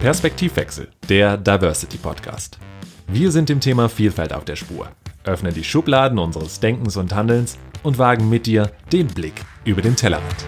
Perspektivwechsel, der Diversity Podcast. Wir sind dem Thema Vielfalt auf der Spur, öffnen die Schubladen unseres Denkens und Handelns und wagen mit dir den Blick über den Tellerrand.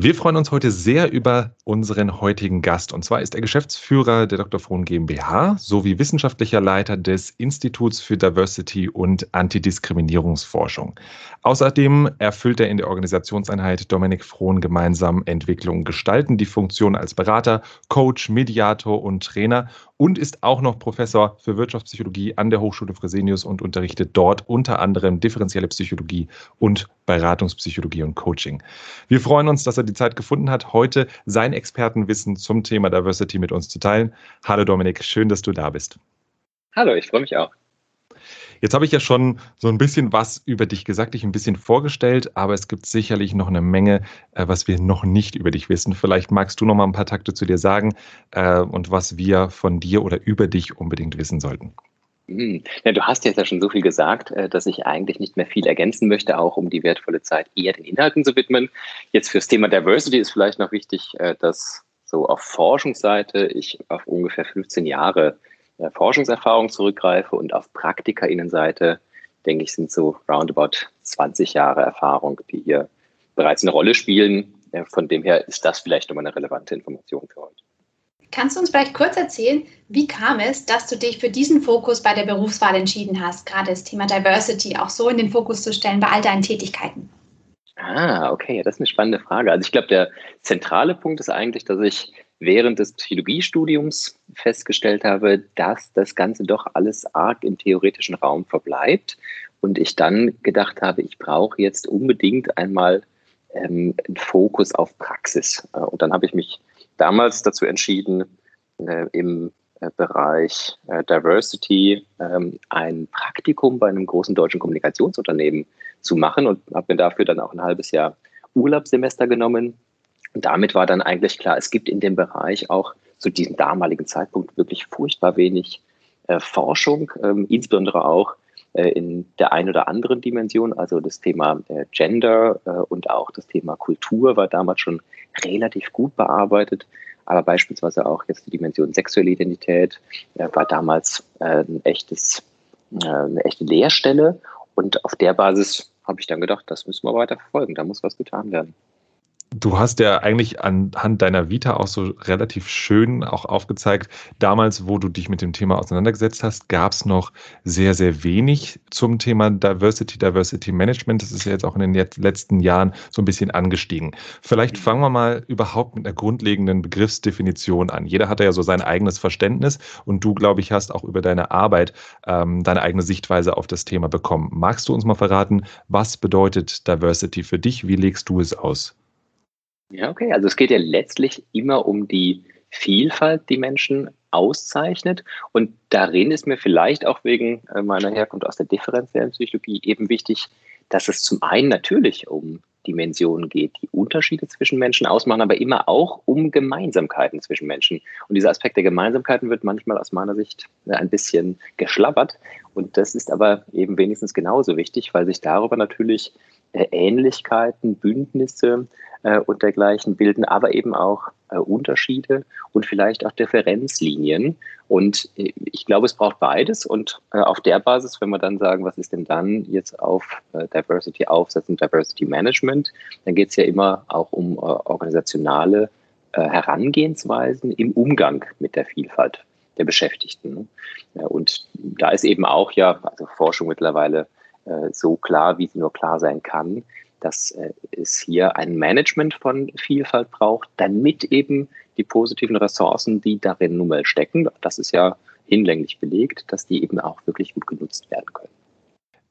Wir freuen uns heute sehr über unseren heutigen Gast. Und zwar ist er Geschäftsführer der Dr. Frohn GmbH sowie wissenschaftlicher Leiter des Instituts für Diversity und Antidiskriminierungsforschung. Außerdem erfüllt er in der Organisationseinheit Dominik Frohn gemeinsam Entwicklung gestalten die Funktion als Berater, Coach, Mediator und Trainer und ist auch noch Professor für Wirtschaftspsychologie an der Hochschule Fresenius und unterrichtet dort unter anderem differenzielle Psychologie und Beratungspsychologie und Coaching. Wir freuen uns, dass er die Zeit gefunden hat, heute sein Expertenwissen zum Thema Diversity mit uns zu teilen. Hallo Dominik, schön, dass du da bist. Hallo, ich freue mich auch. Jetzt habe ich ja schon so ein bisschen was über dich gesagt, dich ein bisschen vorgestellt, aber es gibt sicherlich noch eine Menge, äh, was wir noch nicht über dich wissen. Vielleicht magst du noch mal ein paar Takte zu dir sagen äh, und was wir von dir oder über dich unbedingt wissen sollten. Hm. Ja, du hast jetzt ja schon so viel gesagt, äh, dass ich eigentlich nicht mehr viel ergänzen möchte, auch um die wertvolle Zeit eher den Inhalten zu widmen. Jetzt fürs Thema Diversity ist vielleicht noch wichtig, dass so auf Forschungsseite ich auf ungefähr 15 Jahre Forschungserfahrung zurückgreife und auf PraktikerInnenseite, denke ich, sind so roundabout 20 Jahre Erfahrung, die hier bereits eine Rolle spielen. Äh, von dem her ist das vielleicht nochmal eine relevante Information für heute. Kannst du uns vielleicht kurz erzählen, wie kam es, dass du dich für diesen Fokus bei der Berufswahl entschieden hast, gerade das Thema Diversity auch so in den Fokus zu stellen bei all deinen Tätigkeiten? Ah, okay, das ist eine spannende Frage. Also ich glaube, der zentrale Punkt ist eigentlich, dass ich während des Psychologiestudiums festgestellt habe, dass das Ganze doch alles arg im theoretischen Raum verbleibt. Und ich dann gedacht habe, ich brauche jetzt unbedingt einmal ähm, einen Fokus auf Praxis. Äh, und dann habe ich mich damals dazu entschieden, äh, im äh, Bereich äh, Diversity ähm, ein Praktikum bei einem großen deutschen Kommunikationsunternehmen zu machen und habe mir dafür dann auch ein halbes Jahr Urlaubssemester genommen und damit war dann eigentlich klar, es gibt in dem Bereich auch zu diesem damaligen Zeitpunkt wirklich furchtbar wenig äh, Forschung, ähm, insbesondere auch äh, in der einen oder anderen Dimension. Also das Thema äh, Gender äh, und auch das Thema Kultur war damals schon relativ gut bearbeitet. Aber beispielsweise auch jetzt die Dimension sexuelle Identität äh, war damals äh, ein echtes, eine echte Leerstelle. Und auf der Basis habe ich dann gedacht, das müssen wir weiter verfolgen. Da muss was getan werden. Du hast ja eigentlich anhand deiner Vita auch so relativ schön auch aufgezeigt, damals, wo du dich mit dem Thema auseinandergesetzt hast, gab es noch sehr, sehr wenig zum Thema Diversity, Diversity Management. Das ist ja jetzt auch in den letzten Jahren so ein bisschen angestiegen. Vielleicht mhm. fangen wir mal überhaupt mit einer grundlegenden Begriffsdefinition an. Jeder hat ja so sein eigenes Verständnis und du, glaube ich, hast auch über deine Arbeit ähm, deine eigene Sichtweise auf das Thema bekommen. Magst du uns mal verraten, was bedeutet Diversity für dich? Wie legst du es aus? Ja, okay. Also es geht ja letztlich immer um die Vielfalt, die Menschen auszeichnet. Und darin ist mir vielleicht auch wegen äh, meiner Herkunft aus der differenziellen Psychologie eben wichtig, dass es zum einen natürlich um Dimensionen geht, die Unterschiede zwischen Menschen ausmachen, aber immer auch um Gemeinsamkeiten zwischen Menschen. Und dieser Aspekt der Gemeinsamkeiten wird manchmal aus meiner Sicht äh, ein bisschen geschlabbert. Und das ist aber eben wenigstens genauso wichtig, weil sich darüber natürlich Ähnlichkeiten, Bündnisse äh, und dergleichen bilden, aber eben auch äh, Unterschiede und vielleicht auch Differenzlinien. Und äh, ich glaube, es braucht beides. Und äh, auf der Basis, wenn wir dann sagen, was ist denn dann jetzt auf äh, Diversity aufsetzen, Diversity Management, dann geht es ja immer auch um organisationale Herangehensweisen im Umgang mit der Vielfalt der Beschäftigten. Ja, und da ist eben auch ja, also Forschung mittlerweile äh, so klar, wie sie nur klar sein kann, dass äh, es hier ein Management von Vielfalt braucht, damit eben die positiven Ressourcen, die darin nun mal stecken, das ist ja hinlänglich belegt, dass die eben auch wirklich gut genutzt werden können.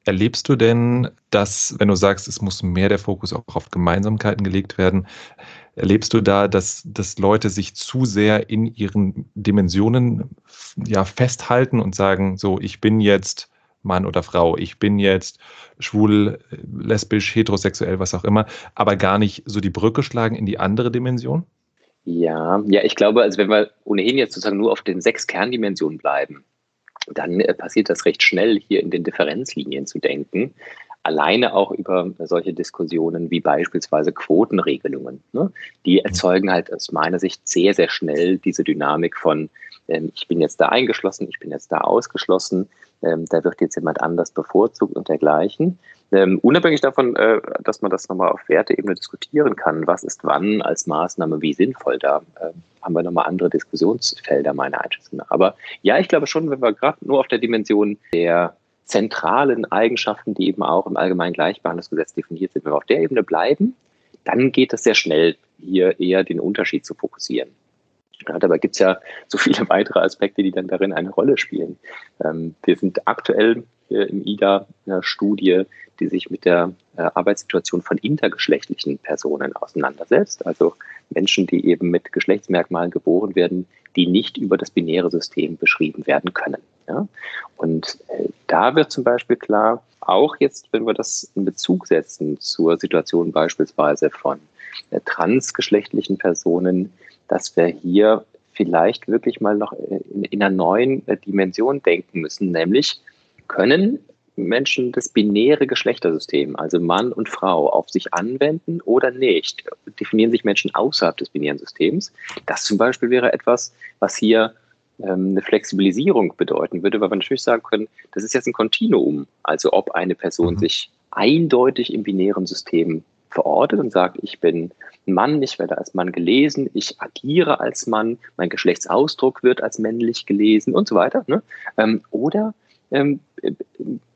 Erlebst du denn, dass, wenn du sagst, es muss mehr der Fokus auch auf Gemeinsamkeiten gelegt werden, erlebst du da, dass, dass Leute sich zu sehr in ihren Dimensionen ja, festhalten und sagen, so, ich bin jetzt Mann oder Frau, ich bin jetzt schwul, lesbisch, heterosexuell, was auch immer, aber gar nicht so die Brücke schlagen in die andere Dimension? Ja, ja, ich glaube, also wenn wir ohnehin jetzt sozusagen nur auf den sechs Kerndimensionen bleiben, dann äh, passiert das recht schnell, hier in den Differenzlinien zu denken. Alleine auch über solche Diskussionen wie beispielsweise Quotenregelungen. Ne? Die erzeugen halt aus meiner Sicht sehr, sehr schnell diese Dynamik von, ich bin jetzt da eingeschlossen, ich bin jetzt da ausgeschlossen, ähm, da wird jetzt jemand anders bevorzugt und dergleichen. Ähm, unabhängig davon, äh, dass man das nochmal auf Werteebene diskutieren kann, was ist wann als Maßnahme wie sinnvoll, da haben wir nochmal andere Diskussionsfelder, meiner Einschätzung. Aber ja, ich glaube schon, wenn wir gerade nur auf der Dimension der zentralen Eigenschaften, die eben auch im Allgemeinen Gleichbehandlungsgesetz definiert sind, wenn wir auf der Ebene bleiben, dann geht es sehr schnell, hier eher den Unterschied zu fokussieren. Ja, dabei gibt es ja so viele weitere Aspekte, die dann darin eine Rolle spielen. Ähm, wir sind aktuell im IDA eine Studie, die sich mit der äh, Arbeitssituation von intergeschlechtlichen Personen auseinandersetzt, also Menschen, die eben mit Geschlechtsmerkmalen geboren werden, die nicht über das binäre System beschrieben werden können. Ja? Und äh, da wird zum Beispiel klar, auch jetzt, wenn wir das in Bezug setzen zur Situation beispielsweise von äh, transgeschlechtlichen Personen, dass wir hier vielleicht wirklich mal noch in, in einer neuen äh, Dimension denken müssen, nämlich können Menschen das binäre Geschlechtersystem, also Mann und Frau, auf sich anwenden oder nicht? Definieren sich Menschen außerhalb des binären Systems? Das zum Beispiel wäre etwas, was hier ähm, eine Flexibilisierung bedeuten würde, weil wir natürlich sagen können, das ist jetzt ein Kontinuum. Also ob eine Person mhm. sich eindeutig im binären System verortet und sagt, ich bin Mann, ich werde als Mann gelesen, ich agiere als Mann, mein Geschlechtsausdruck wird als männlich gelesen und so weiter. Ne? Ähm, oder ähm,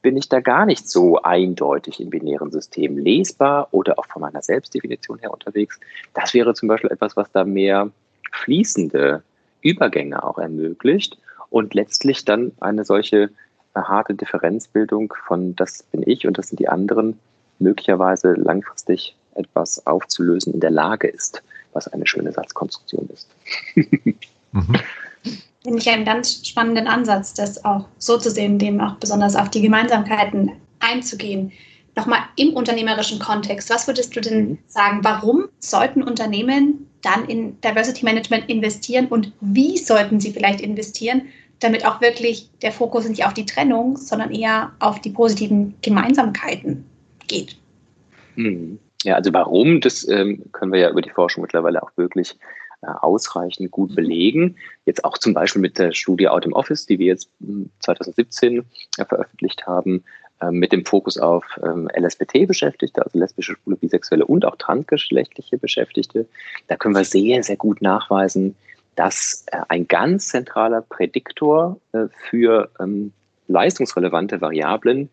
bin ich da gar nicht so eindeutig im binären System lesbar oder auch von meiner Selbstdefinition her unterwegs. Das wäre zum Beispiel etwas, was da mehr fließende Übergänge auch ermöglicht und letztlich dann eine solche eine harte Differenzbildung von das bin ich und das sind die anderen möglicherweise langfristig etwas aufzulösen in der Lage ist, was eine schöne Satzkonstruktion ist. mhm. Finde ich einen ganz spannenden Ansatz, das auch so zu sehen, dem auch besonders auf die Gemeinsamkeiten einzugehen. Nochmal im unternehmerischen Kontext, was würdest du denn mhm. sagen, warum sollten Unternehmen dann in Diversity Management investieren und wie sollten sie vielleicht investieren, damit auch wirklich der Fokus nicht auf die Trennung, sondern eher auf die positiven Gemeinsamkeiten geht? Mhm. Ja, also warum, das ähm, können wir ja über die Forschung mittlerweile auch wirklich äh, ausreichend gut mhm. belegen. Jetzt auch zum Beispiel mit der Studie Out im Office, die wir jetzt 2017 hm, äh, veröffentlicht haben, ähm, mit dem Fokus auf ähm, LSBT-Beschäftigte, also lesbische, schwule, bisexuelle und auch transgeschlechtliche Beschäftigte. Da können wir sehr, sehr gut nachweisen, dass äh, ein ganz zentraler Prädiktor für ähm, leistungsrelevante Variablen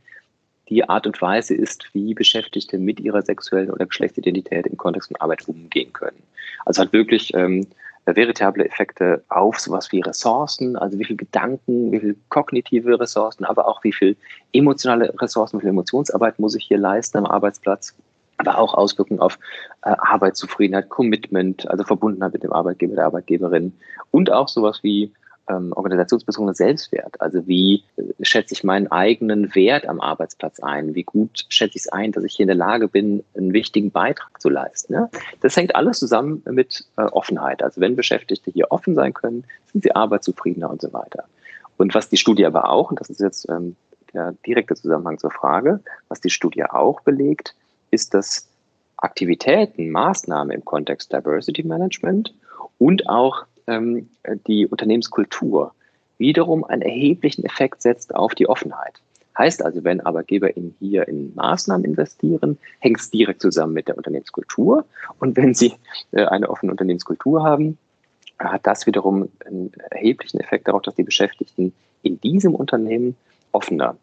die Art und Weise ist, wie Beschäftigte mit ihrer sexuellen oder Geschlechtsidentität im Kontext von Arbeit umgehen können. Also hat wirklich ähm, veritable Effekte auf sowas wie Ressourcen, also wie viel Gedanken, wie viel kognitive Ressourcen, aber auch wie viel emotionale Ressourcen, wie viel Emotionsarbeit muss ich hier leisten am Arbeitsplatz, aber auch Auswirkungen auf äh, Arbeitszufriedenheit, Commitment, also Verbundenheit mit dem Arbeitgeber, der Arbeitgeberin und auch sowas wie ähm, organisationsbezogener Selbstwert. Also wie äh, schätze ich meinen eigenen Wert am Arbeitsplatz ein? Wie gut schätze ich es ein, dass ich hier in der Lage bin, einen wichtigen Beitrag zu leisten? Ne? Das hängt alles zusammen mit äh, Offenheit. Also wenn Beschäftigte hier offen sein können, sind sie arbeitszufriedener und so weiter. Und was die Studie aber auch, und das ist jetzt ähm, der direkte Zusammenhang zur Frage, was die Studie auch belegt, ist, dass Aktivitäten, Maßnahmen im Kontext Diversity Management und auch ähm, die Unternehmenskultur wiederum einen erheblichen Effekt setzt auf die Offenheit. Heißt also, wenn Arbeitgeber in hier in Maßnahmen investieren, hängt es direkt zusammen mit der Unternehmenskultur. Und wenn sie äh, eine offene Unternehmenskultur haben, hat das wiederum einen erheblichen Effekt darauf, dass die Beschäftigten in diesem Unternehmen offener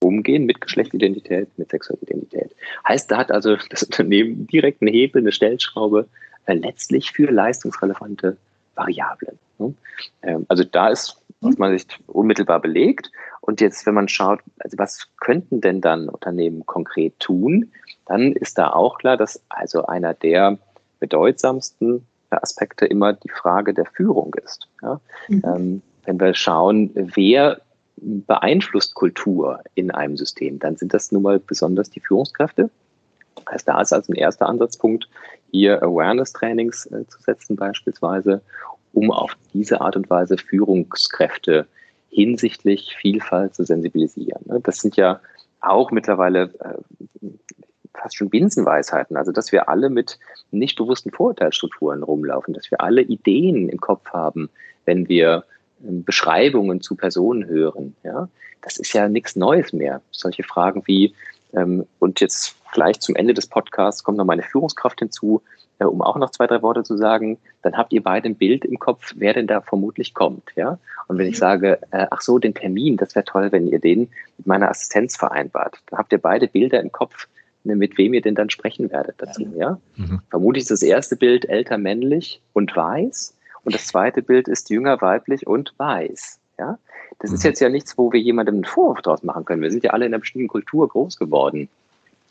umgehen mit Geschlechtsidentität, mit Sexualität. Heißt, da hat also das Unternehmen direkt einen Hebel, eine Stellschraube, äh, letztlich für leistungsrelevante Variablen. Ne? Ähm, also da ist aus meiner Sicht unmittelbar belegt. Und jetzt, wenn man schaut, also was könnten denn dann Unternehmen konkret tun, dann ist da auch klar, dass also einer der bedeutsamsten Aspekte immer die Frage der Führung ist. Ja? Mhm. Ähm, wenn wir schauen, wer beeinflusst Kultur in einem System, dann sind das nun mal besonders die Führungskräfte. Heißt, da ist also ein erster Ansatzpunkt, hier Awareness-Trainings äh, zu setzen beispielsweise, um auf diese Art und Weise Führungskräfte hinsichtlich Vielfalt zu sensibilisieren. Ne? Das sind ja auch mittlerweile äh, fast schon Binsenweisheiten. Also, dass wir alle mit nicht bewussten Vorurteilsstrukturen rumlaufen, dass wir alle Ideen im Kopf haben, wenn wir ähm, Beschreibungen zu Personen hören. Ja, das ist ja nichts Neues mehr. Solche Fragen wie, und jetzt gleich zum Ende des Podcasts kommt noch meine Führungskraft hinzu, äh, um auch noch zwei, drei Worte zu sagen, dann habt ihr beide ein Bild im Kopf, wer denn da vermutlich kommt. Ja? Und wenn ich mhm. sage, äh, ach so, den Termin, das wäre toll, wenn ihr den mit meiner Assistenz vereinbart, dann habt ihr beide Bilder im Kopf, ne, mit wem ihr denn dann sprechen werdet dazu. Ja? Mhm. Vermutlich ist das erste Bild älter männlich und weiß und das zweite Bild ist jünger weiblich und weiß. Ja? Das mhm. ist jetzt ja nichts, wo wir jemandem einen Vorwurf draus machen können. Wir sind ja alle in einer bestimmten Kultur groß geworden.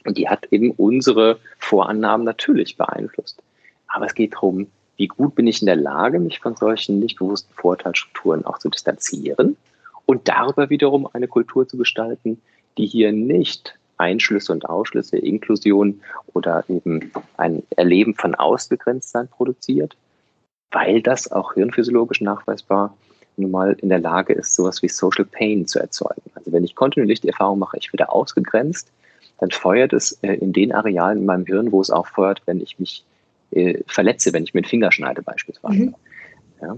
Und die hat eben unsere Vorannahmen natürlich beeinflusst. Aber es geht darum, wie gut bin ich in der Lage, mich von solchen nicht bewussten Vorteilsstrukturen auch zu distanzieren und darüber wiederum eine Kultur zu gestalten, die hier nicht Einschlüsse und Ausschlüsse, Inklusion oder eben ein Erleben von Ausbegrenztsein produziert, weil das auch hirnphysiologisch nachweisbar nun mal in der Lage ist, sowas wie Social Pain zu erzeugen. Also wenn ich kontinuierlich die Erfahrung mache, ich werde ausgegrenzt, dann feuert es äh, in den Arealen in meinem Hirn, wo es auch feuert, wenn ich mich äh, verletze, wenn ich mir den Finger schneide beispielsweise. Mhm. Ja,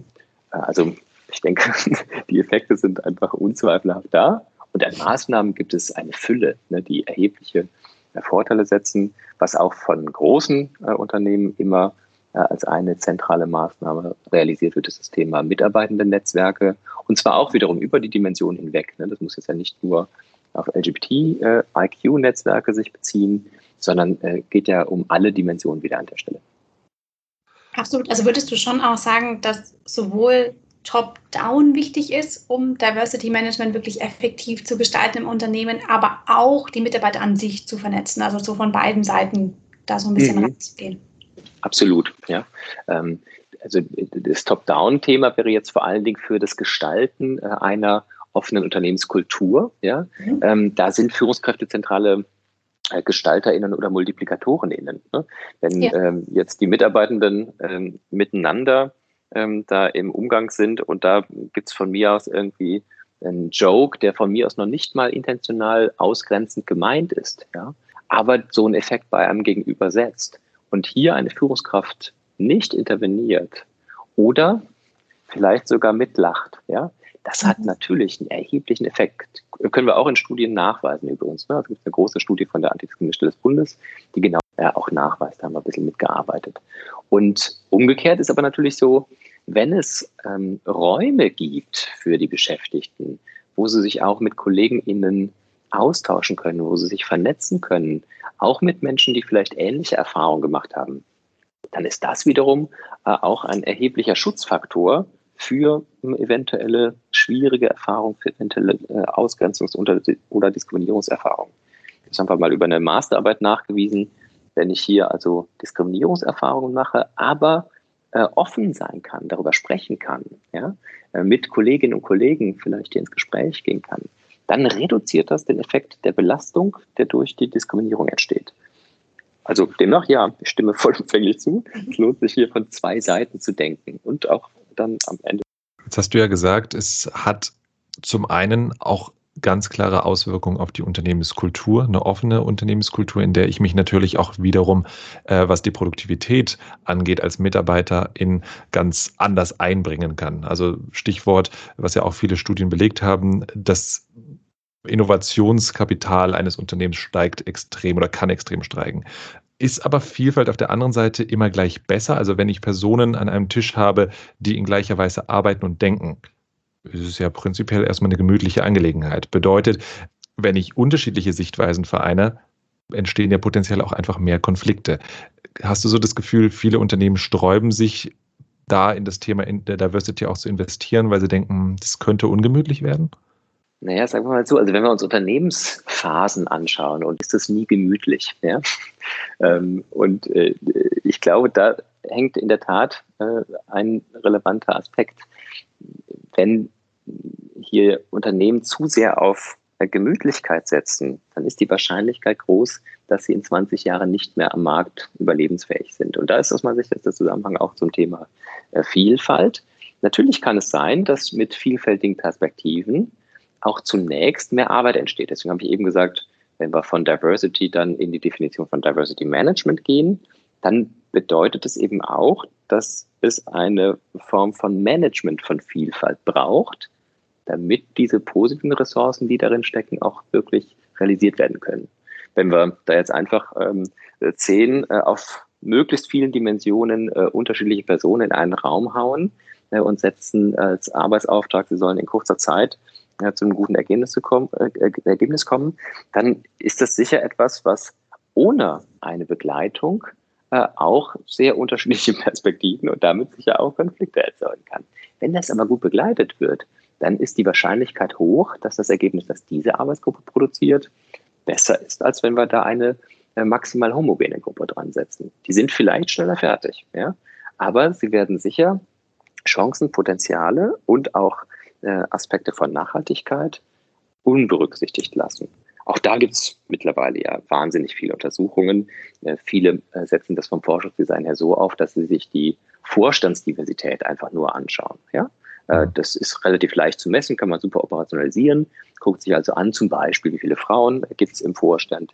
also ich denke, die Effekte sind einfach unzweifelhaft da. Und an Maßnahmen gibt es eine Fülle, ne, die erhebliche äh, Vorteile setzen, was auch von großen Unternehmen immer als eine zentrale Maßnahme realisiert wird, ist das Thema Mitarbeitendennetzwerke. Und zwar auch wiederum über die Dimension hinweg. Ne. Das muss jetzt ja nicht nur auf LGBT-IQ-Netzwerke äh, sich beziehen, sondern äh, geht ja um alle Dimensionen wieder an der Stelle. Absolut. Also würdest du schon auch sagen, dass sowohl Top-Down wichtig ist, um Diversity Management wirklich effektiv zu gestalten im Unternehmen, aber auch die Mitarbeiter an sich zu vernetzen, also so von beiden Seiten da so ein bisschen mhm. reinzugehen. Absolut, ja. Ähm, also das Top-Down-Thema wäre jetzt vor allen Dingen für das Gestalten äh, einer offenen Unternehmenskultur. Ja? Mhm. Ähm, da sind Führungskräfte zentrale äh, GestalterInnen oder MultiplikatorInnen. Ne? Wenn ja. ähm, jetzt die Mitarbeitenden ähm, miteinander ähm, da im Umgang sind und da gibt es von mir aus irgendwie einen Joke, der von mir aus noch nicht mal intentional ausgrenzend gemeint ist, ja, aber so einen Effekt bei einem Gegenüber setzt und hier eine Führungskraft nicht interveniert oder vielleicht sogar mitlacht, ja, das hat mhm. natürlich einen erheblichen Effekt. Können wir auch in Studien nachweisen übrigens. Ne? Es gibt eine große Studie von der Antidiskriminierungsstelle des Bundes, die genau ja, auch nachweist. Da haben wir ein bisschen mitgearbeitet. Und umgekehrt ist aber natürlich so, wenn es ähm, Räume gibt für die Beschäftigten, wo sie sich auch mit KollegenInnen austauschen können, wo sie sich vernetzen können, auch mit Menschen, die vielleicht ähnliche Erfahrungen gemacht haben, dann ist das wiederum äh, auch ein erheblicher Schutzfaktor für eventuelle schwierige Erfahrungen, für eventuelle äh, Ausgrenzungs- oder Diskriminierungserfahrungen. Das haben wir mal über eine Masterarbeit nachgewiesen. Wenn ich hier also Diskriminierungserfahrungen mache, aber äh, offen sein kann, darüber sprechen kann, ja, mit Kolleginnen und Kollegen vielleicht ins Gespräch gehen kann, dann reduziert das den Effekt der Belastung, der durch die Diskriminierung entsteht. Also demnach ja, ich stimme vollumfänglich zu. Es lohnt sich hier von zwei Seiten zu denken und auch dann am Ende. Jetzt hast du ja gesagt, es hat zum einen auch ganz klare Auswirkungen auf die Unternehmenskultur, eine offene Unternehmenskultur, in der ich mich natürlich auch wiederum, äh, was die Produktivität angeht, als Mitarbeiter in ganz anders einbringen kann. Also Stichwort, was ja auch viele Studien belegt haben, das Innovationskapital eines Unternehmens steigt extrem oder kann extrem steigen. Ist aber Vielfalt auf der anderen Seite immer gleich besser? Also wenn ich Personen an einem Tisch habe, die in gleicher Weise arbeiten und denken, ist es ja prinzipiell erstmal eine gemütliche Angelegenheit. Bedeutet, wenn ich unterschiedliche Sichtweisen vereine, entstehen ja potenziell auch einfach mehr Konflikte. Hast du so das Gefühl, viele Unternehmen sträuben sich da in das Thema der Diversity auch zu investieren, weil sie denken, das könnte ungemütlich werden? Naja, sagen wir mal so, also wenn wir uns Unternehmensphasen anschauen, und ist das nie gemütlich. Ja? Ähm, und äh, ich glaube, da hängt in der Tat äh, ein relevanter Aspekt. Wenn hier Unternehmen zu sehr auf Gemütlichkeit setzen, dann ist die Wahrscheinlichkeit groß, dass sie in 20 Jahren nicht mehr am Markt überlebensfähig sind. Und da ist aus meiner Sicht der Zusammenhang auch zum Thema äh, Vielfalt. Natürlich kann es sein, dass mit vielfältigen Perspektiven auch zunächst mehr Arbeit entsteht. Deswegen habe ich eben gesagt, wenn wir von Diversity dann in die Definition von Diversity Management gehen, dann bedeutet es eben auch, dass es eine Form von Management von Vielfalt braucht, damit diese positiven Ressourcen, die darin stecken, auch wirklich realisiert werden können. Wenn wir da jetzt einfach ähm, zehn äh, auf möglichst vielen Dimensionen äh, unterschiedliche Personen in einen Raum hauen äh, und setzen als Arbeitsauftrag, sie sollen in kurzer Zeit äh, zu einem guten Ergebnis, zu kommen, äh, Ergebnis kommen, dann ist das sicher etwas, was ohne eine Begleitung äh, auch sehr unterschiedliche Perspektiven und damit sicher auch Konflikte erzeugen kann. Wenn das aber gut begleitet wird, dann ist die Wahrscheinlichkeit hoch, dass das Ergebnis, das diese Arbeitsgruppe produziert, besser ist, als wenn wir da eine äh, maximal homogene Gruppe dran setzen. Die sind vielleicht schneller fertig, ja, aber sie werden sicher Chancen, Potenziale und auch äh, Aspekte von Nachhaltigkeit unberücksichtigt lassen. Auch da gibt es mittlerweile ja wahnsinnig viele Untersuchungen. Äh, viele äh, setzen das vom Forschungsdesign her so auf, dass sie sich die Vorstandsdiversität einfach nur anschauen. Ja? Äh, das ist relativ leicht zu messen, kann man super operationalisieren. Guckt sich also an, zum Beispiel, wie viele Frauen gibt es im Vorstand,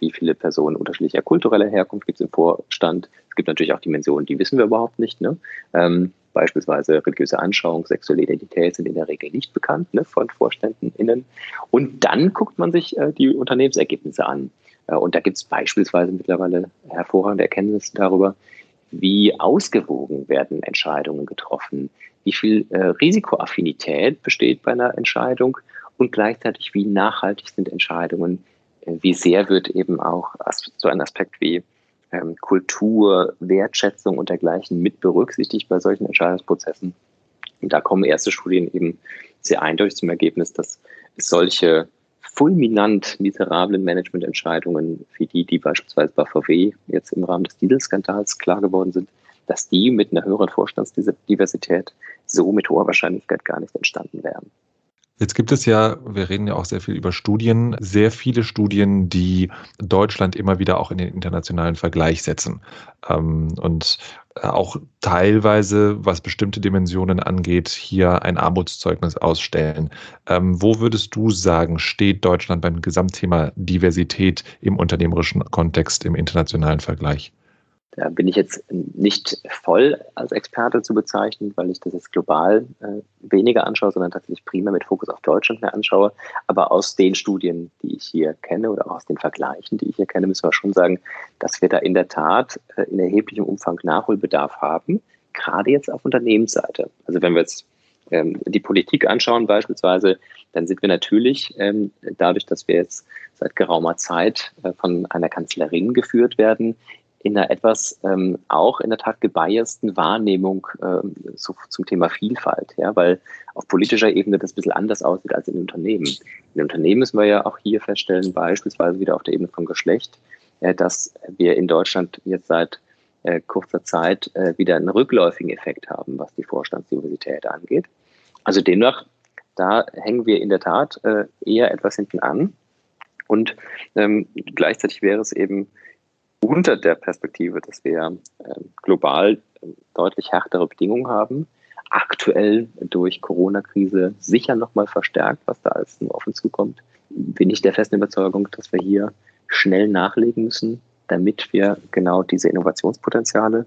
wie viele Personen unterschiedlicher kultureller Herkunft gibt es im Vorstand. Es gibt natürlich auch Dimensionen, die wissen wir überhaupt nicht. Ne? Ähm, beispielsweise religiöse Anschauung, sexuelle Identität sind in der Regel nicht bekannt ne, von VorständInnen. Und dann guckt man sich äh, die Unternehmensergebnisse an. Äh, und da gibt es beispielsweise mittlerweile hervorragende Erkenntnisse darüber, wie ausgewogen werden Entscheidungen getroffen, wie viel äh, Risikoaffinität besteht bei einer Entscheidung und gleichzeitig wie nachhaltig sind Entscheidungen, wie sehr wird eben auch so ein Aspekt wie ähm, Kultur, Wertschätzung und dergleichen mit berücksichtigt bei solchen Entscheidungsprozessen. Und da kommen erste Studien eben sehr eindeutig zum Ergebnis, dass solche fulminant miserablen Managemententscheidungen wie die, die beispielsweise bei VW jetzt im Rahmen des Dieselskandals klar geworden sind, dass die mit einer höheren Vorstandsdiversität so mit hoher Wahrscheinlichkeit gar nicht entstanden wären. Jetzt gibt es ja, wir reden ja auch sehr viel über Studien, sehr viele Studien, die Deutschland immer wieder auch in den internationalen Vergleich setzen. Ähm, und auch teilweise, was bestimmte Dimensionen angeht, hier ein Armutszeugnis ausstellen. Ähm, wo würdest du sagen, steht Deutschland beim Gesamtthema Diversität im unternehmerischen Kontext im internationalen Vergleich? Da bin ich jetzt nicht voll als Experte zu bezeichnen, weil ich das jetzt global äh, weniger anschaue, sondern tatsächlich primär mit Fokus auf Deutschland mehr anschaue. Aber aus den Studien, die ich hier kenne oder auch aus den Vergleichen, die ich hier kenne, müssen wir schon sagen, dass wir da in der Tat äh, in erheblichem Umfang Nachholbedarf haben, gerade jetzt auf Unternehmensseite. Also wenn wir jetzt ähm, die Politik anschauen beispielsweise, dann sind wir natürlich ähm, dadurch, dass wir jetzt seit geraumer Zeit äh, von einer Kanzlerin geführt werden, in einer etwas ähm, auch in der Tat gebiasten Wahrnehmung ähm, so zum Thema Vielfalt, ja, weil auf politischer Ebene das ein bisschen anders aussieht als in Unternehmen. In Unternehmen müssen wir ja auch hier feststellen, beispielsweise wieder auf der Ebene von Geschlecht, äh, dass wir in Deutschland jetzt seit äh, kurzer Zeit äh, wieder einen rückläufigen Effekt haben, was die Vorstandsdiversität angeht. Also demnach, da hängen wir in der Tat äh, eher etwas hinten an. Und ähm, gleichzeitig wäre es eben unter der Perspektive, dass wir äh, global äh, deutlich härtere Bedingungen haben, aktuell durch Corona-Krise sicher nochmal verstärkt, was da alles auf uns zukommt, bin ich der festen Überzeugung, dass wir hier schnell nachlegen müssen, damit wir genau diese Innovationspotenziale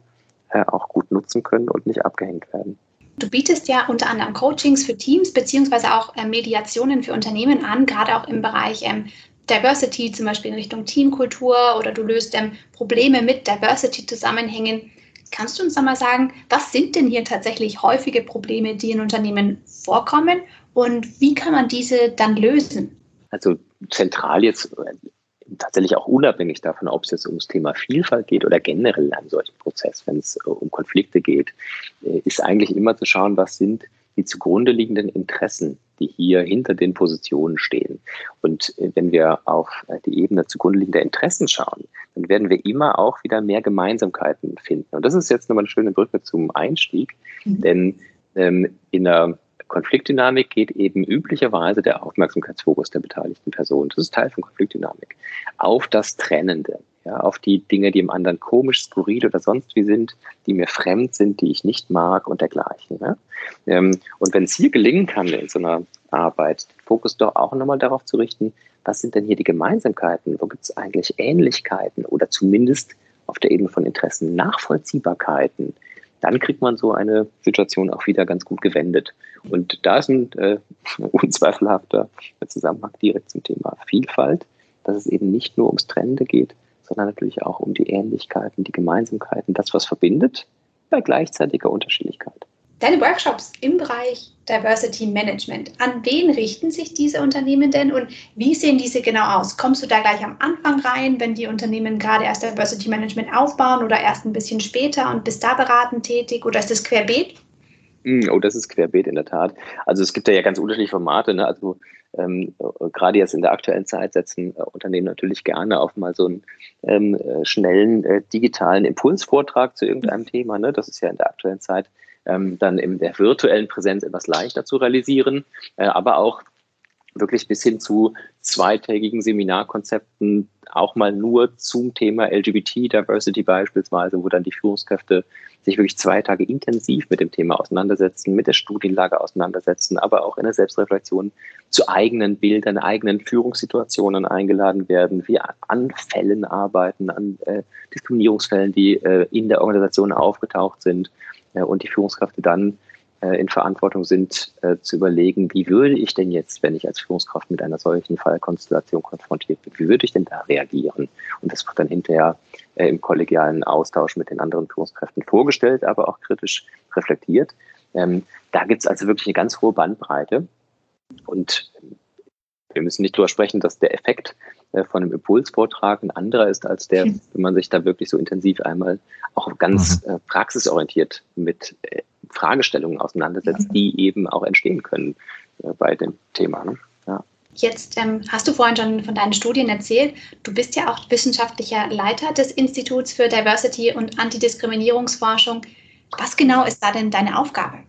äh, auch gut nutzen können und nicht abgehängt werden. Du bietest ja unter anderem Coachings für Teams beziehungsweise auch äh, Mediationen für Unternehmen an, gerade auch im Bereich ähm, Diversity, zum Beispiel in Richtung Teamkultur oder du löst ähm, Probleme mit Diversity-Zusammenhängen. Kannst du uns da mal sagen, was sind denn hier tatsächlich häufige Probleme, die in Unternehmen vorkommen und wie kann man diese dann lösen? Also zentral jetzt äh, tatsächlich auch unabhängig davon, ob es jetzt ums Thema Vielfalt geht oder generell einem solchen Prozess, wenn es äh, um Konflikte geht, äh, ist eigentlich immer zu schauen, was sind die zugrunde liegenden Interessen, die hier hinter den Positionen stehen. Und äh, wenn wir auf äh, die Ebene zugrunde liegender Interessen schauen, dann werden wir immer auch wieder mehr Gemeinsamkeiten finden. Und das ist jetzt nochmal eine schöne Brücke zum Einstieg, mhm. denn ähm, in der Konfliktdynamik geht eben üblicherweise der Aufmerksamkeitsfokus der beteiligten Person, das ist Teil von Konfliktdynamik, auf das Trennende. Ja, auf die Dinge, die im anderen komisch, skurril oder sonst wie sind, die mir fremd sind, die ich nicht mag und dergleichen. Ähm, und wenn es hier gelingen kann in so einer Arbeit, den Fokus doch auch nochmal darauf zu richten, was sind denn hier die Gemeinsamkeiten, wo gibt es eigentlich Ähnlichkeiten oder zumindest auf der Ebene von Interessen Nachvollziehbarkeiten, dann kriegt man so eine Situation auch wieder ganz gut gewendet. Und da ist ein äh, unzweifelhafter Zusammenhang direkt zum Thema Vielfalt, dass es eben nicht nur ums Trennende geht, sondern natürlich auch um die Ähnlichkeiten, die Gemeinsamkeiten, das, was verbindet, bei gleichzeitiger Unterschiedlichkeit. Deine Workshops im Bereich Diversity Management, an wen richten sich diese Unternehmen denn und wie sehen diese genau aus? Kommst du da gleich am Anfang rein, wenn die Unternehmen gerade erst Diversity Management aufbauen oder erst ein bisschen später und bist da beratend tätig oder ist das querbeet? Hm, oh, das ist querbeet in der Tat. Also es gibt ja ganz unterschiedliche Formate. Ne? Also ähm, gerade jetzt in der aktuellen Zeit setzen äh, Unternehmen natürlich gerne auf mal so einen ähm, äh, schnellen äh, digitalen Impulsvortrag zu irgendeinem Thema. Ne? Das ist ja in der aktuellen Zeit ähm, dann in der virtuellen Präsenz etwas leichter zu realisieren, äh, aber auch wirklich bis hin zu zweitägigen Seminarkonzepten, auch mal nur zum Thema LGBT Diversity beispielsweise, wo dann die Führungskräfte sich wirklich zwei Tage intensiv mit dem Thema auseinandersetzen, mit der Studienlage auseinandersetzen, aber auch in der Selbstreflexion zu eigenen Bildern, eigenen Führungssituationen eingeladen werden, wir an Fällen arbeiten, an äh, Diskriminierungsfällen, die äh, in der Organisation aufgetaucht sind äh, und die Führungskräfte dann in Verantwortung sind, äh, zu überlegen, wie würde ich denn jetzt, wenn ich als Führungskraft mit einer solchen Fallkonstellation konfrontiert bin, wie würde ich denn da reagieren? Und das wird dann hinterher im kollegialen Austausch mit den anderen Führungskräften vorgestellt, aber auch kritisch reflektiert. Ähm, da gibt es also wirklich eine ganz hohe Bandbreite. Und wir müssen nicht darüber sprechen, dass der Effekt von einem Impulsvortrag ein anderer ist als der, hm. wenn man sich da wirklich so intensiv einmal auch ganz mhm. praxisorientiert mit Fragestellungen auseinandersetzt, die eben auch entstehen können äh, bei dem Thema. Ne? Ja. Jetzt ähm, hast du vorhin schon von deinen Studien erzählt. Du bist ja auch wissenschaftlicher Leiter des Instituts für Diversity und Antidiskriminierungsforschung. Was genau ist da denn deine Aufgabe?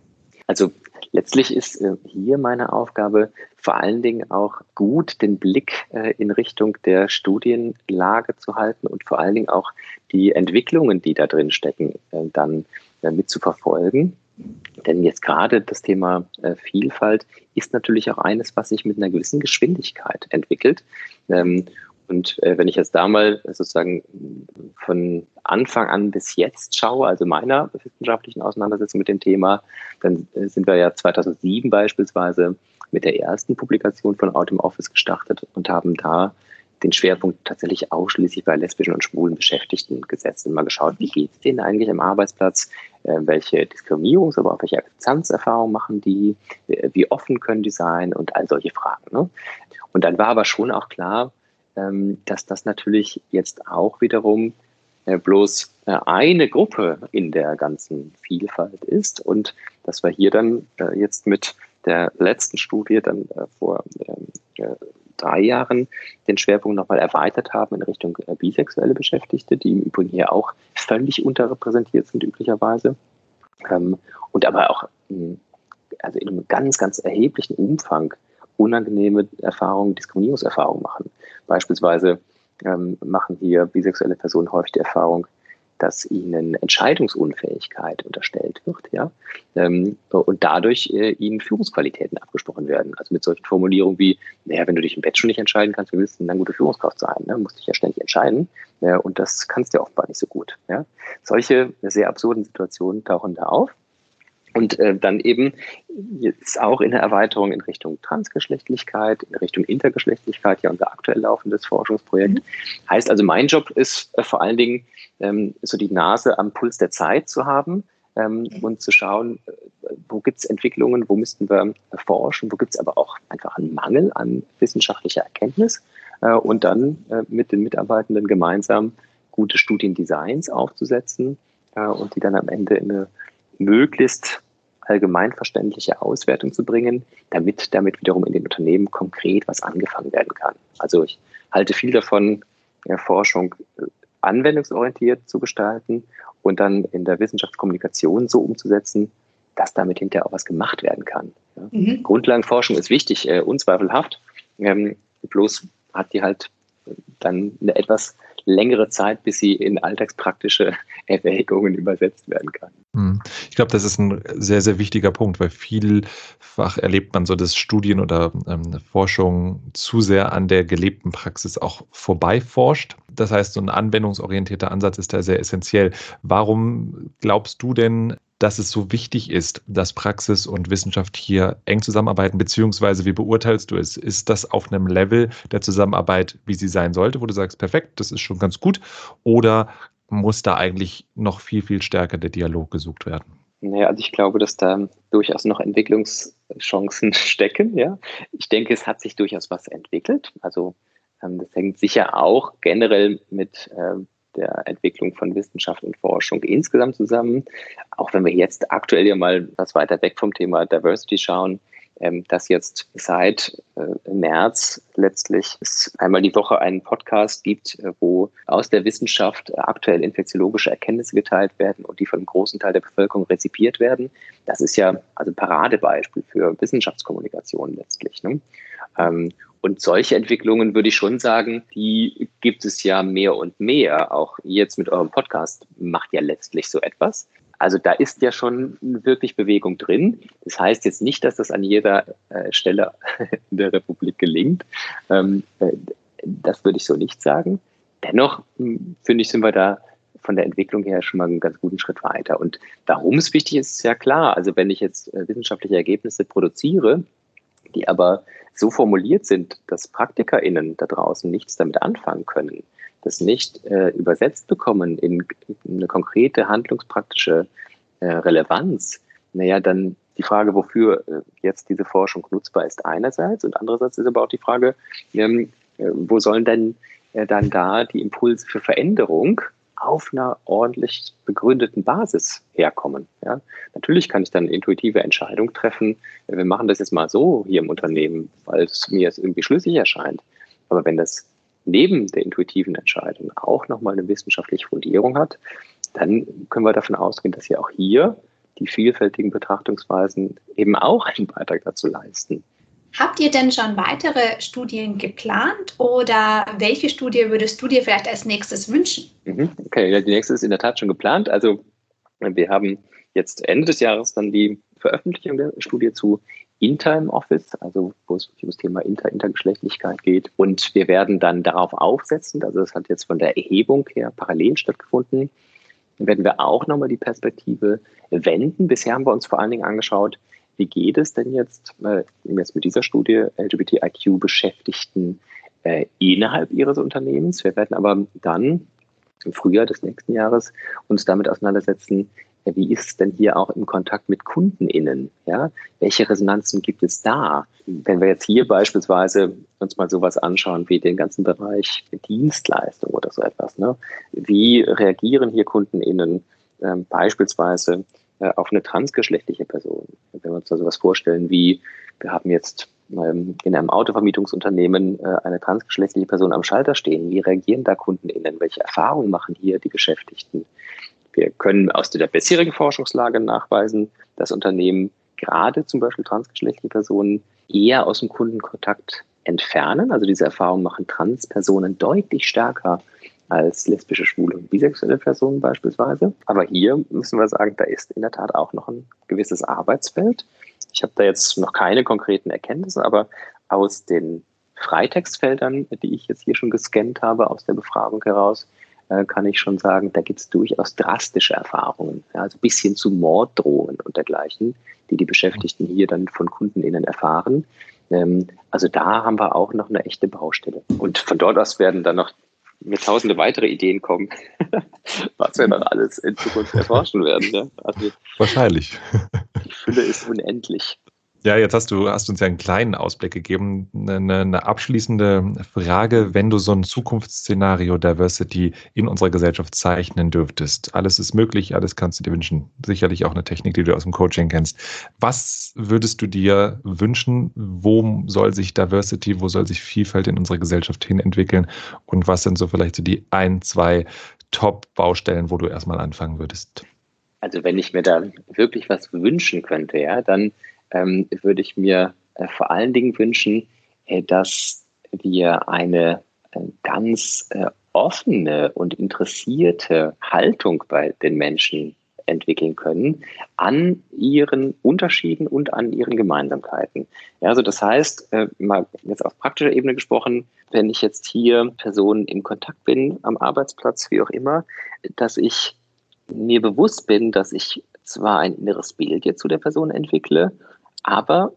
Also letztlich ist äh, hier meine Aufgabe vor allen Dingen auch gut den Blick äh, in Richtung der Studienlage zu halten und vor allen Dingen auch die Entwicklungen, die da drin stecken, äh, dann äh, mit zu verfolgen denn jetzt gerade das Thema äh, Vielfalt ist natürlich auch eines, was sich mit einer gewissen Geschwindigkeit entwickelt. Ähm, und äh, wenn ich jetzt da mal sozusagen von Anfang an bis jetzt schaue, also meiner wissenschaftlichen Auseinandersetzung mit dem Thema, dann äh, sind wir ja 2007 beispielsweise mit der ersten Publikation von Out Office gestartet und haben da den Schwerpunkt tatsächlich ausschließlich bei lesbischen und schwulen Beschäftigten gesetzt und mal geschaut, wie geht es denen eigentlich am Arbeitsplatz, äh, welche Diskriminierungs-, aber auch welche Akzeptanzerfahrungen machen die, äh, wie offen können die sein und all solche Fragen. Ne? Und dann war aber schon auch klar, ähm, dass das natürlich jetzt auch wiederum äh, bloß äh, eine Gruppe in der ganzen Vielfalt ist und dass wir hier dann äh, jetzt mit der letzten Studie dann äh, vor ähm, drei Jahren den Schwerpunkt nochmal erweitert haben in Richtung äh, bisexuelle Beschäftigte, die im Übrigen hier auch völlig unterrepräsentiert sind üblicherweise. Ähm, und aber auch hm, also in einem ganz, ganz erheblichen Umfang unangenehme Erfahrungen, Diskriminierungserfahrungen machen. Beispielsweise ähm, machen hier bisexuelle Personen häufig die Erfahrung, dass ihnen Entscheidungsunfähigkeit unterstellt wird, ja, ähm, und dadurch äh, ihnen Führungsqualitäten abgesprochen werden. Also mit solchen Formulierungen wie, naja, wenn du dich im Bett schon nicht entscheiden kannst, wie willst du denn dann gute Führungskraft sein? Ne? Musst dich ja ständig entscheiden ja, und das kannst du ja offenbar nicht so gut. Ja? Solche sehr absurden Situationen tauchen da auf. Und äh, dann eben jetzt auch in der Erweiterung in Richtung Transgeschlechtlichkeit, in Richtung Intergeschlechtlichkeit, ja unser aktuell laufendes Forschungsprojekt. Mhm. Heißt also, mein Job ist äh, vor allen Dingen, ähm, so die Nase am Puls der Zeit zu haben ähm, mhm. und zu schauen, äh, wo gibt es Entwicklungen, wo müssten wir forschen, wo gibt es aber auch einfach einen Mangel an wissenschaftlicher Erkenntnis äh, und dann äh, mit den Mitarbeitenden gemeinsam gute Studiendesigns aufzusetzen äh, und die dann am Ende in eine möglichst allgemeinverständliche Auswertung zu bringen, damit damit wiederum in den Unternehmen konkret was angefangen werden kann. Also ich halte viel davon, Forschung äh, anwendungsorientiert zu gestalten und dann in der Wissenschaftskommunikation so umzusetzen, dass damit hinterher auch was gemacht werden kann. Mhm. Grundlagenforschung ist wichtig, äh, unzweifelhaft. Ähm, bloß hat die halt dann eine etwas längere Zeit, bis sie in alltagspraktische Erwägungen übersetzt werden kann. Hm. Ich glaube, das ist ein sehr, sehr wichtiger Punkt, weil vielfach erlebt man so, dass Studien oder ähm, Forschung zu sehr an der gelebten Praxis auch vorbeiforscht. Das heißt, so ein anwendungsorientierter Ansatz ist da sehr essentiell. Warum glaubst du denn, dass es so wichtig ist, dass Praxis und Wissenschaft hier eng zusammenarbeiten, beziehungsweise wie beurteilst du es? Ist das auf einem Level der Zusammenarbeit, wie sie sein sollte, wo du sagst, perfekt, das ist schon ganz gut? Oder muss da eigentlich noch viel, viel stärker der Dialog gesucht werden? Naja, also ich glaube, dass da durchaus noch Entwicklungschancen stecken. Ja. Ich denke, es hat sich durchaus was entwickelt. Also ähm, das hängt sicher auch generell mit äh, der Entwicklung von Wissenschaft und Forschung insgesamt zusammen. Auch wenn wir jetzt aktuell ja mal was weiter weg vom Thema Diversity schauen, ähm, dass jetzt seit äh, März letztlich es einmal die Woche einen Podcast gibt, äh, wo aus der Wissenschaft aktuell infektiologische Erkenntnisse geteilt werden und die von einem großen Teil der Bevölkerung rezipiert werden. Das ist ja also ein Paradebeispiel für Wissenschaftskommunikation letztlich. Ne? Und solche Entwicklungen würde ich schon sagen, die gibt es ja mehr und mehr. Auch jetzt mit eurem Podcast macht ja letztlich so etwas. Also da ist ja schon wirklich Bewegung drin. Das heißt jetzt nicht, dass das an jeder äh, Stelle in der Republik gelingt. Ähm, äh, das würde ich so nicht sagen. Dennoch hm, finde ich, sind wir da von der Entwicklung her schon mal einen ganz guten Schritt weiter. Und warum es wichtig ist, ist ja klar. Also wenn ich jetzt äh, wissenschaftliche Ergebnisse produziere, die aber so formuliert sind, dass PraktikerInnen da draußen nichts damit anfangen können, das nicht äh, übersetzt bekommen in, in eine konkrete handlungspraktische äh, Relevanz, naja, dann die Frage, wofür äh, jetzt diese Forschung nutzbar ist, einerseits und andererseits ist aber auch die Frage, ähm, äh, wo sollen denn äh, dann da die Impulse für Veränderung auf einer ordentlich begründeten Basis herkommen. Ja? Natürlich kann ich dann intuitive Entscheidungen treffen. Wir machen das jetzt mal so hier im Unternehmen, weil es mir jetzt irgendwie schlüssig erscheint. Aber wenn das neben der intuitiven Entscheidung auch nochmal eine wissenschaftliche Fundierung hat, dann können wir davon ausgehen, dass ja auch hier die vielfältigen Betrachtungsweisen eben auch einen Beitrag dazu leisten. Habt ihr denn schon weitere Studien geplant oder welche Studie würdest du dir vielleicht als nächstes wünschen? Mhm. Okay, ja, die nächste ist in der Tat schon geplant. Also wir haben jetzt Ende des Jahres dann die Veröffentlichung der Studie zu Inter im Office, also wo es um das Thema Inter, Intergeschlechtlichkeit geht. Und wir werden dann darauf aufsetzen, also das hat jetzt von der Erhebung her parallel stattgefunden, werden wir auch nochmal die Perspektive wenden. Bisher haben wir uns vor allen Dingen angeschaut, wie geht es denn jetzt, äh, jetzt mit dieser Studie LGBTIQ-Beschäftigten äh, innerhalb ihres Unternehmens? Wir werden aber dann im Frühjahr des nächsten Jahres uns damit auseinandersetzen, äh, wie ist es denn hier auch im Kontakt mit KundenInnen? Ja? Welche Resonanzen gibt es da? Wenn wir jetzt hier beispielsweise uns mal sowas anschauen wie den ganzen Bereich Dienstleistung oder so etwas, ne? wie reagieren hier KundenInnen ähm, beispielsweise äh, auf eine transgeschlechtliche Person. Wenn wir uns da sowas vorstellen wie, wir haben jetzt ähm, in einem Autovermietungsunternehmen äh, eine transgeschlechtliche Person am Schalter stehen. Wie reagieren da KundenInnen? Welche Erfahrungen machen hier die Beschäftigten? Wir können aus der bisherigen Forschungslage nachweisen, dass Unternehmen gerade zum Beispiel transgeschlechtliche Personen eher aus dem Kundenkontakt entfernen. Also diese Erfahrungen machen Transpersonen deutlich stärker als lesbische, schwule und bisexuelle Personen beispielsweise. Aber hier müssen wir sagen, da ist in der Tat auch noch ein gewisses Arbeitsfeld. Ich habe da jetzt noch keine konkreten Erkenntnisse, aber aus den Freitextfeldern, die ich jetzt hier schon gescannt habe, aus der Befragung heraus, äh, kann ich schon sagen, da gibt es durchaus drastische Erfahrungen, also bis hin zu Morddrohungen und dergleichen, die die Beschäftigten hier dann von KundenInnen erfahren. Ähm, also da haben wir auch noch eine echte Baustelle. Und von dort aus werden dann noch mir tausende weitere Ideen kommen, was wir noch alles in Zukunft erforschen werden. Ja? Also, Wahrscheinlich. Die Fülle ist unendlich. Ja, jetzt hast du hast uns ja einen kleinen Ausblick gegeben. Eine, eine, abschließende Frage, wenn du so ein Zukunftsszenario Diversity in unserer Gesellschaft zeichnen dürftest. Alles ist möglich, alles kannst du dir wünschen. Sicherlich auch eine Technik, die du aus dem Coaching kennst. Was würdest du dir wünschen? Wo soll sich Diversity, wo soll sich Vielfalt in unserer Gesellschaft hin entwickeln? Und was sind so vielleicht so die ein, zwei Top-Baustellen, wo du erstmal anfangen würdest? Also wenn ich mir da wirklich was wünschen könnte, ja, dann ähm, würde ich mir äh, vor allen Dingen wünschen, äh, dass wir eine äh, ganz äh, offene und interessierte Haltung bei den Menschen entwickeln können an ihren Unterschieden und an ihren Gemeinsamkeiten. Ja, also das heißt, äh, mal jetzt auf praktischer Ebene gesprochen, wenn ich jetzt hier Personen in Kontakt bin am Arbeitsplatz, wie auch immer, dass ich mir bewusst bin, dass ich zwar ein inneres Bild jetzt zu der Person entwickle, aber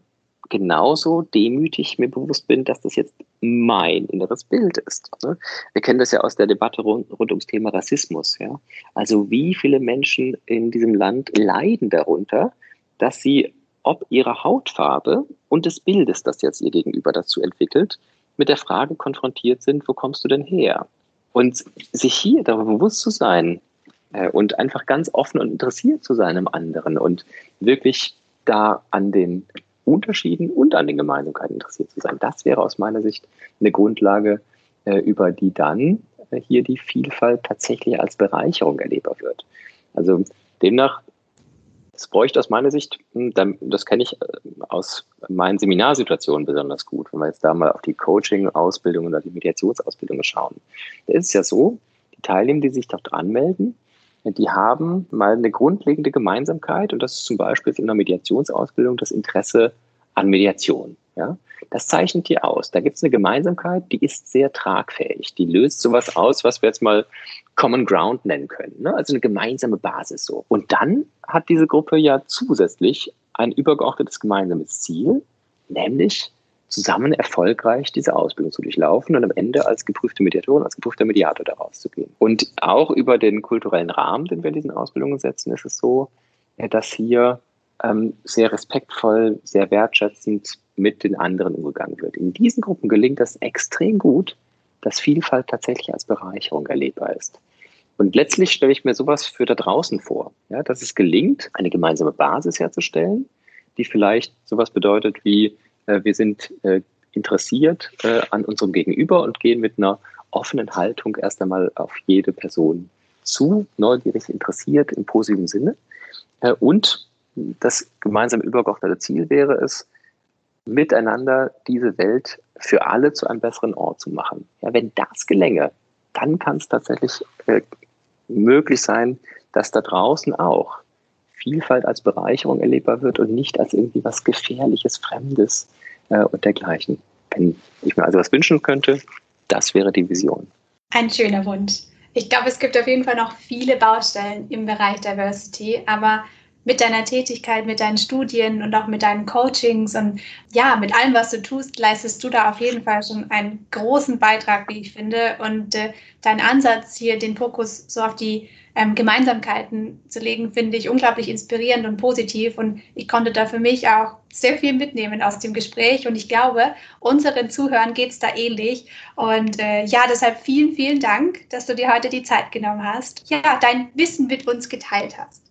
genauso demütig mir bewusst bin, dass das jetzt mein inneres Bild ist. Ne? Wir kennen das ja aus der Debatte rund, rund, ums Thema Rassismus. Ja? Also wie viele Menschen in diesem Land leiden darunter, dass sie ob ihrer Hautfarbe und des Bildes, das jetzt ihr Gegenüber dazu entwickelt, mit der Frage konfrontiert sind, wo kommst du denn her? Und sich hier darüber bewusst zu sein äh, und einfach ganz offen und interessiert zu sein am anderen und wirklich da an den Unterschieden und an den Gemeinsamkeiten interessiert zu sein. Das wäre aus meiner Sicht eine Grundlage, äh, über die dann äh, hier die Vielfalt tatsächlich als Bereicherung erlebbar wird. Also demnach, es bräuchte aus meiner Sicht, hm, das kenne ich äh, aus meinen Seminarsituationen besonders gut, wenn wir jetzt da mal auf die Coaching-Ausbildung oder die Mediationsausbildung schauen. Da ist es ja so, die Teilnehmer, die sich dort anmelden, die haben mal eine grundlegende Gemeinsamkeit und das ist zum Beispiel in der Mediationsausbildung das Interesse an Mediation. Ja? Das zeichnet die aus. Da gibt es eine Gemeinsamkeit, die ist sehr tragfähig. Die löst sowas aus, was wir jetzt mal Common Ground nennen können. Ne? Also eine gemeinsame Basis so. Und dann hat diese Gruppe ja zusätzlich ein übergeordnetes gemeinsames Ziel, nämlich zusammen erfolgreich diese Ausbildung zu durchlaufen und am Ende als geprüfte Mediatorin, als geprüfter Mediator daraus zu gehen. Und auch über den kulturellen Rahmen, den wir in diesen Ausbildungen setzen, ist es so, dass hier ähm, sehr respektvoll, sehr wertschätzend mit den anderen umgegangen wird. In diesen Gruppen gelingt das extrem gut, dass Vielfalt tatsächlich als Bereicherung erlebbar ist. Und letztlich stelle ich mir sowas für da draußen vor, ja, dass es gelingt, eine gemeinsame Basis herzustellen, die vielleicht sowas bedeutet wie äh, wir sind äh, interessiert äh, an unserem Gegenüber und gehen mit einer offenen Haltung erst einmal auf jede Person zu, neugierig interessiert im positiven Sinne. und das gemeinsame übergeordnete Ziel wäre es, miteinander diese Welt für alle zu einem besseren Ort zu machen. Ja, wenn das gelänge, dann kann es tatsächlich äh, möglich sein, dass da draußen auch Vielfalt als Bereicherung erlebbar wird und nicht als irgendwie was Gefährliches, Fremdes äh, und dergleichen. Wenn ich mir also was wünschen könnte, das wäre die Vision. Ein schöner Wunsch. Ich glaube, es gibt auf jeden Fall noch viele Baustellen im Bereich Diversity, aber mit deiner Tätigkeit, mit deinen Studien und auch mit deinen Coachings und ja, mit allem, was du tust, leistest du da auf jeden Fall schon einen großen Beitrag, wie ich finde. Und äh, dein Ansatz hier, den Fokus so auf die ähm, Gemeinsamkeiten zu legen, finde ich unglaublich inspirierend und positiv. Und ich konnte da für mich auch sehr viel mitnehmen aus dem Gespräch. Und ich glaube, unseren Zuhörern geht es da ähnlich. Und äh, ja, deshalb vielen, vielen Dank, dass du dir heute die Zeit genommen hast, ja, dein Wissen mit uns geteilt hast.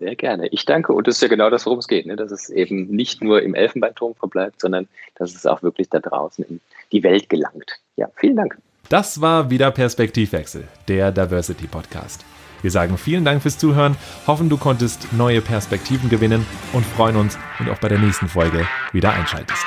Sehr gerne. Ich danke. Und das ist ja genau das, worum es geht, ne? dass es eben nicht nur im Elfenbeinturm verbleibt, sondern dass es auch wirklich da draußen in die Welt gelangt. Ja, vielen Dank. Das war wieder Perspektivwechsel, der Diversity Podcast. Wir sagen vielen Dank fürs Zuhören, hoffen du konntest neue Perspektiven gewinnen und freuen uns, wenn du auch bei der nächsten Folge wieder einschaltest.